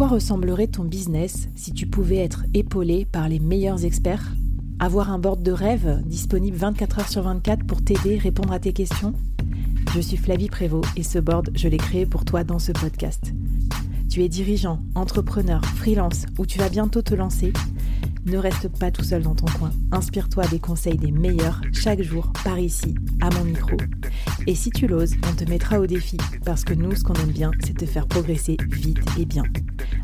Quoi ressemblerait ton business si tu pouvais être épaulé par les meilleurs experts? Avoir un board de rêve disponible 24 heures sur 24 pour t'aider, répondre à tes questions? Je suis Flavie Prévost et ce board, je l'ai créé pour toi dans ce podcast. Tu es dirigeant, entrepreneur, freelance ou tu vas bientôt te lancer? Ne reste pas tout seul dans ton coin. Inspire-toi des conseils des meilleurs chaque jour par ici, à mon micro. Et si tu l'oses, on te mettra au défi parce que nous, ce qu'on aime bien, c'est te faire progresser vite et bien.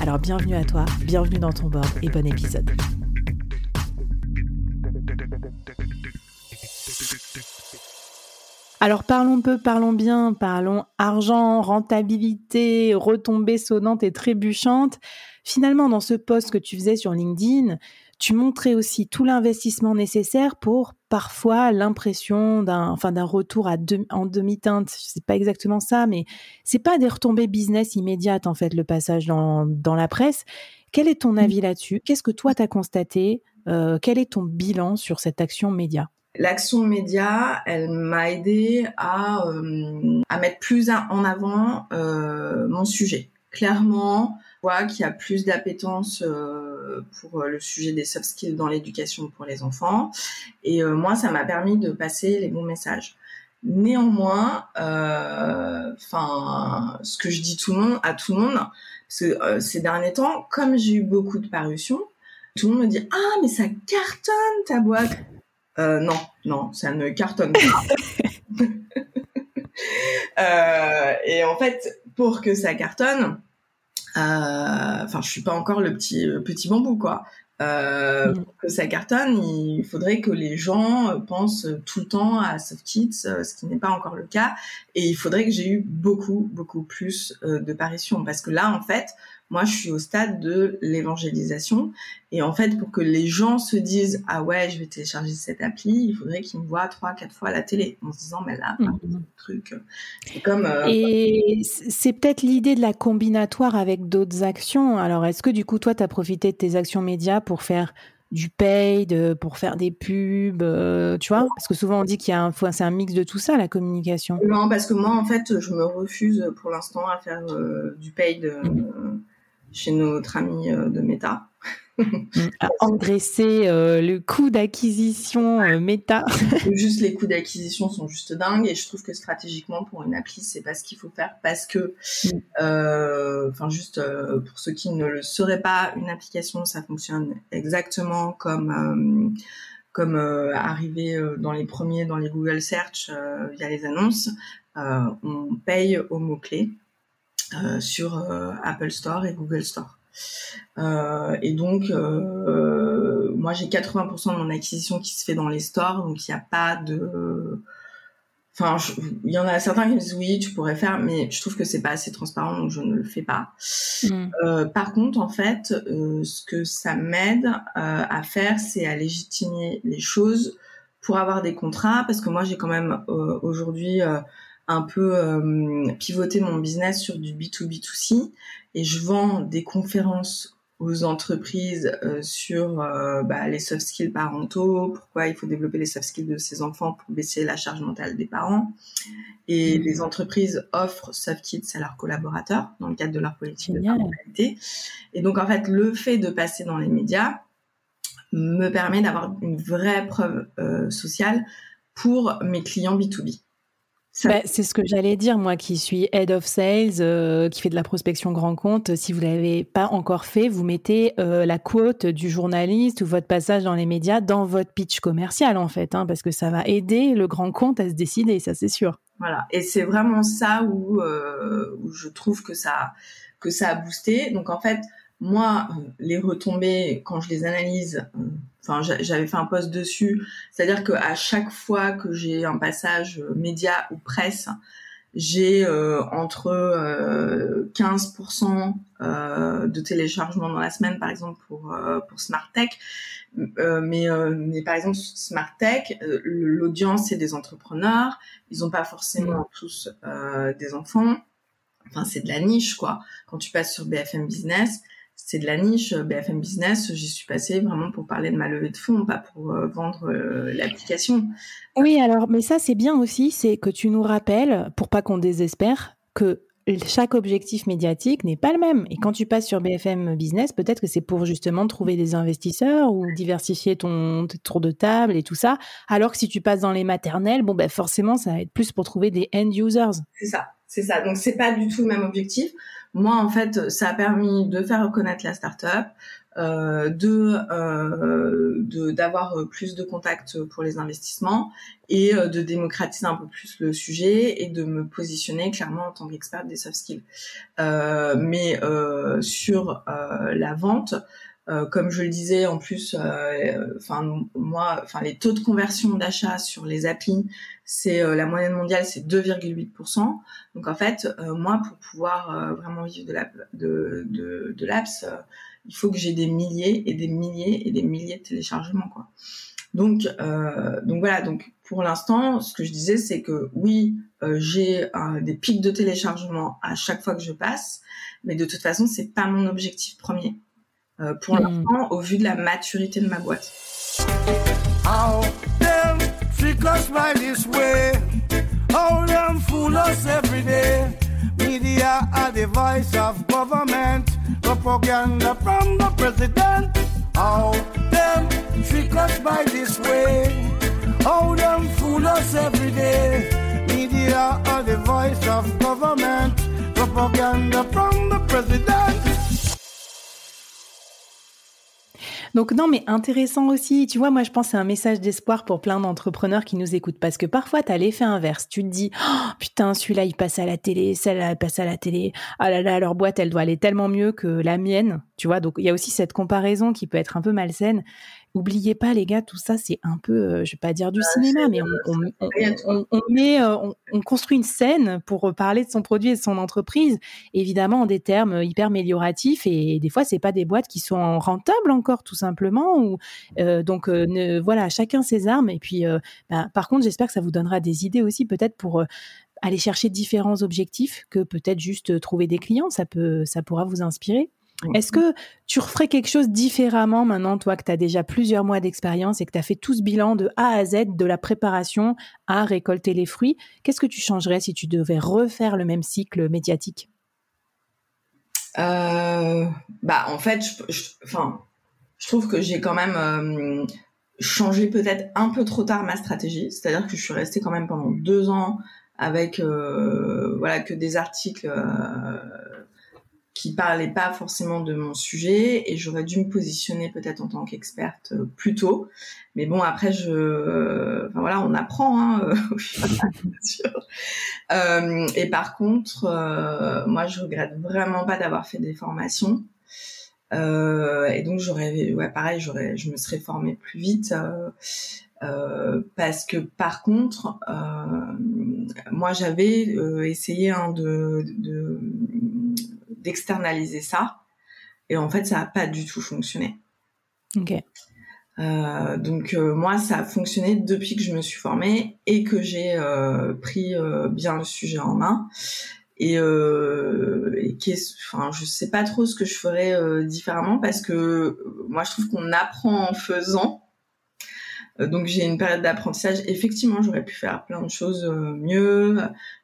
Alors bienvenue à toi, bienvenue dans ton board et bon épisode. Alors parlons peu, parlons bien, parlons argent, rentabilité, retombées sonnantes et trébuchantes. Finalement, dans ce post que tu faisais sur LinkedIn, tu montrais aussi tout l'investissement nécessaire pour parfois l'impression d'un, enfin, d'un retour à en demi-teinte. C'est pas exactement ça, mais c'est pas des retombées business immédiates, en fait, le passage dans, dans la presse. Quel est ton mmh. avis là-dessus? Qu'est-ce que toi t'as constaté? Euh, quel est ton bilan sur cette action média? L'action média, elle m'a aidé à, euh, à mettre plus en avant euh, mon sujet. Clairement, vois qu'il y a plus d'appétence euh, pour euh, le sujet des soft skills dans l'éducation pour les enfants. Et euh, moi, ça m'a permis de passer les bons messages. Néanmoins, enfin, ce que je dis tout le monde, à tout le monde, parce que ces derniers temps, comme j'ai eu beaucoup de parutions, tout le monde me dit ah mais ça cartonne ta boîte. non, non, ça ne cartonne pas. et en fait, pour que ça cartonne, euh, enfin, je suis pas encore le petit petit bambou, quoi. Euh, mm. Pour que ça cartonne, il faudrait que les gens pensent tout le temps à Soft Kids, euh, ce qui n'est pas encore le cas. Et il faudrait que j'ai eu beaucoup, beaucoup plus de paritions. Parce que là, en fait, moi, je suis au stade de l'évangélisation. Et en fait, pour que les gens se disent, ah ouais, je vais télécharger cette appli, il faudrait qu'ils me voient trois, quatre fois à la télé, en se disant, mais là, mmh. truc. C'est comme. Euh, Et c'est peut-être l'idée de la combinatoire avec d'autres actions. Alors, est-ce que du coup, toi, tu as profité de tes actions médias pour faire du paid, pour faire des pubs, euh, tu vois? Parce que souvent on dit qu'il y a un, c'est un mix de tout ça, la communication. Non, parce que moi, en fait, je me refuse pour l'instant à faire euh, du paid. Chez notre ami euh, de Meta. à engraisser euh, le coût d'acquisition euh, Meta. juste les coûts d'acquisition sont juste dingues et je trouve que stratégiquement pour une appli c'est pas ce qu'il faut faire parce que, mm. enfin juste pour ceux qui ne le sauraient pas, une application ça fonctionne exactement comme comme arriver dans les premiers dans les Google Search via les annonces, on paye au mot clé. Euh, sur euh, Apple Store et Google Store. Euh, et donc, moi, j'ai 80% de mon acquisition qui se fait dans les stores, donc il n'y a pas de... Enfin, il y en a certains qui me disent oui, tu pourrais faire, mais je trouve que c'est pas assez transparent, donc je ne le fais pas. Mm. Euh, par contre, en fait, euh, ce que ça m'aide euh, à faire, c'est à légitimer les choses pour avoir des contrats, parce que moi, j'ai quand même aujourd'hui un peu euh, pivoter mon business sur du B2B2C et je vends des conférences aux entreprises euh, sur euh, bah, les soft skills parentaux, pourquoi il faut développer les soft skills de ses enfants pour baisser la charge mentale des parents. Et mmh. les entreprises offrent soft skills à leurs collaborateurs dans le cadre de leur politique de parentalité. Et donc en fait, le fait de passer dans les médias me permet d'avoir une vraie preuve sociale pour mes clients B2B. Bah, c'est ce que j'allais dire, moi qui suis head of sales, euh, qui fait de la prospection grand compte. Si vous l'avez pas encore fait, vous mettez euh, la quote du journaliste ou votre passage dans les médias dans votre pitch commercial en fait, hein, parce que ça va aider le grand compte à se décider, ça c'est sûr. Voilà, et c'est vraiment ça où, euh, où je trouve que ça que ça a boosté. Donc en fait, moi, les retombées, quand je les analyse, enfin, j'avais fait un post dessus, c'est-à-dire qu'à chaque fois que j'ai un passage média ou presse, j'ai entre 15% de téléchargement dans la semaine, par exemple pour pour Smart Tech, mais mais par exemple Smart Tech, l'audience c'est des entrepreneurs, ils n'ont pas forcément tous des enfants, enfin c'est de la niche quoi. Quand tu passes sur BFM Business, c'est de la niche. BFM Business, j'y suis passée vraiment pour parler de ma levée de fonds, pas pour euh, vendre euh, l'application. Oui, alors, mais ça, c'est bien aussi, c'est que tu nous rappelles, pour pas qu'on désespère, que chaque objectif médiatique n'est pas le même. Et quand tu passes sur BFM Business, peut-être que c'est pour justement trouver des investisseurs ou diversifier ton, tour de table et tout ça. Alors que si tu passes dans les maternelles, bon, ben forcément, ça va être plus pour trouver des end users. C'est ça, c'est ça. Donc, c'est pas du tout le même objectif. Moi, en fait, ça a permis de faire reconnaître la startup, euh, euh, de d'avoir plus de contacts pour les investissements et euh, de démocratiser un peu plus le sujet et de me positionner clairement en tant qu'experte des soft skills. Euh, mais sur la vente, euh, comme je le disais, en plus, euh, enfin moi, enfin les taux de conversion d'achat sur les applis, c'est euh, la moyenne mondiale, c'est 2,8%. Donc en fait, moi, pour pouvoir vraiment vivre de la de de, de l'apps, il faut que j'ai des milliers et des milliers et des milliers de téléchargements, quoi. Donc donc voilà. Donc pour l'instant, ce que je disais, c'est que oui, j'ai des pics de téléchargement à chaque fois que je passe, mais de toute façon, c'est pas mon objectif premier. Euh, pour mm. l'instant au vu de la maturité de ma boîte. How them trick us by this way. How them fool us every day. Media are the voice of government. Propaganda from the Donc non, mais intéressant aussi. Tu vois, moi je pense c'est un message d'espoir pour plein d'entrepreneurs qui nous écoutent parce que parfois tu as l'effet inverse. Tu te dis oh, putain celui-là il passe à la télé, celle-là elle passe à la télé. Ah là là leur boîte elle doit aller tellement mieux que la mienne. Tu vois, donc il y a aussi cette comparaison qui peut être un peu malsaine. Oubliez pas, les gars, tout ça, c'est un peu, euh, je vais pas dire du ah, cinéma, mais on, on, met, euh, on, construit une scène pour parler de son produit et de son entreprise, évidemment en des termes hyper amélioratifs. Et des fois, c'est pas des boîtes qui sont rentables encore, tout simplement. Ou euh, donc, ne, voilà, chacun ses armes. Et puis, bah, par contre, j'espère que ça vous donnera des idées aussi, peut-être pour aller chercher différents objectifs que peut-être juste trouver des clients. Ça peut, ça pourra vous inspirer. Est-ce que tu referais quelque chose différemment maintenant, toi, que tu as déjà plusieurs mois d'expérience et que tu as fait tout ce bilan de A à Z, de la préparation à récolter les fruits? Qu'est-ce que tu changerais si tu devais refaire le même cycle médiatique? Euh, Bah, en fait, je, trouve que j'ai quand même euh, changé peut-être un peu trop tard ma stratégie. C'est-à-dire que je suis restée quand même pendant deux ans avec euh, voilà que des articles qui parlait pas forcément de mon sujet et j'aurais dû me positionner peut-être en tant qu'experte euh, plus tôt. Mais bon, après, je, enfin voilà, on apprend hein, euh, au fur euh, et par contre, moi, je regrette vraiment pas d'avoir fait des formations. et donc j'aurais, ouais, pareil, j'aurais, je me serais formée plus vite. parce que par contre, moi j'avais essayé hein, de, de, d'externaliser ça. Et en fait, ça n'a pas du tout fonctionné. Ok. Euh, donc euh, moi, ça a fonctionné depuis que je me suis formée et que j'ai euh, pris bien le sujet en main. Et, et enfin, je sais pas trop ce que je ferais différemment parce que moi, je trouve qu'on apprend en faisant. Euh, donc j'ai une période d'apprentissage. Effectivement, j'aurais pu faire plein de choses euh, mieux.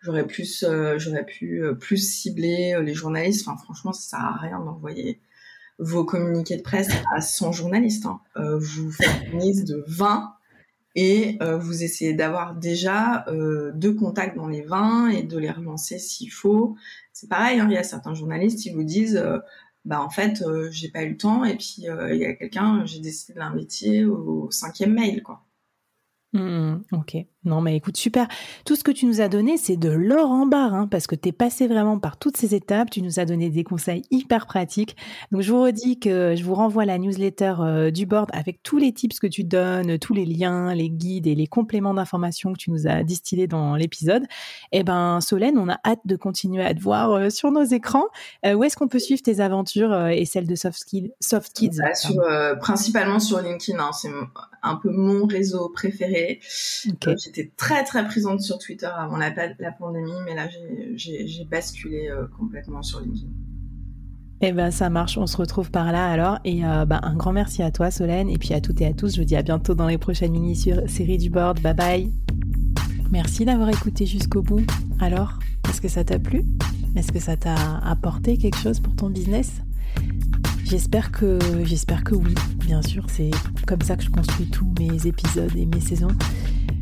J'aurais plus, euh, j'aurais pu plus cibler les journalistes. Enfin, franchement, ça sert à rien d'envoyer vos communiqués de presse à 100 journalistes. Hein. vous faites une liste de 20 et vous essayez d'avoir déjà deux contacts dans les 20 et de les relancer s'il faut. C'est pareil, hein, il y a certains journalistes qui vous disent bah en fait euh, j'ai pas eu le temps et puis euh, il y a quelqu'un j'ai décidé de l'inviter au cinquième mail quoi. Mmh, ok Non, mais écoute, super. Tout ce que tu nous as donné, c'est de l'or en barre, hein, parce que tu es passé vraiment par toutes ces étapes. Tu nous as donné des conseils hyper pratiques. Donc, je vous redis que je vous renvoie la newsletter euh, du board avec tous les tips que tu donnes, tous les liens, les guides et les compléments d'informations que tu nous as distillés dans l'épisode. Eh ben, Solène, on a hâte de continuer à te voir euh, sur nos écrans. Euh, où est-ce qu'on peut suivre tes aventures et celles de Soft, Soft Kids bah, Principalement sur LinkedIn. Hein. c'est un peu mon réseau préféré. J'étais très très présente sur Twitter avant la, la pandémie, mais là j'ai basculé euh, complètement sur LinkedIn. Eh ben ça marche, on se retrouve par là alors. Et euh, bah, un grand merci à toi Solène, et puis à toutes et à tous. Je vous dis à bientôt dans les prochaines mini-séries du board. Bye bye. Merci d'avoir écouté jusqu'au bout. Alors, est-ce que ça t'a plu? Est-ce que ça t'a apporté quelque chose pour ton business? J'espère que, j'espère que oui, bien sûr. C'est comme ça que je construis tous mes épisodes et mes saisons.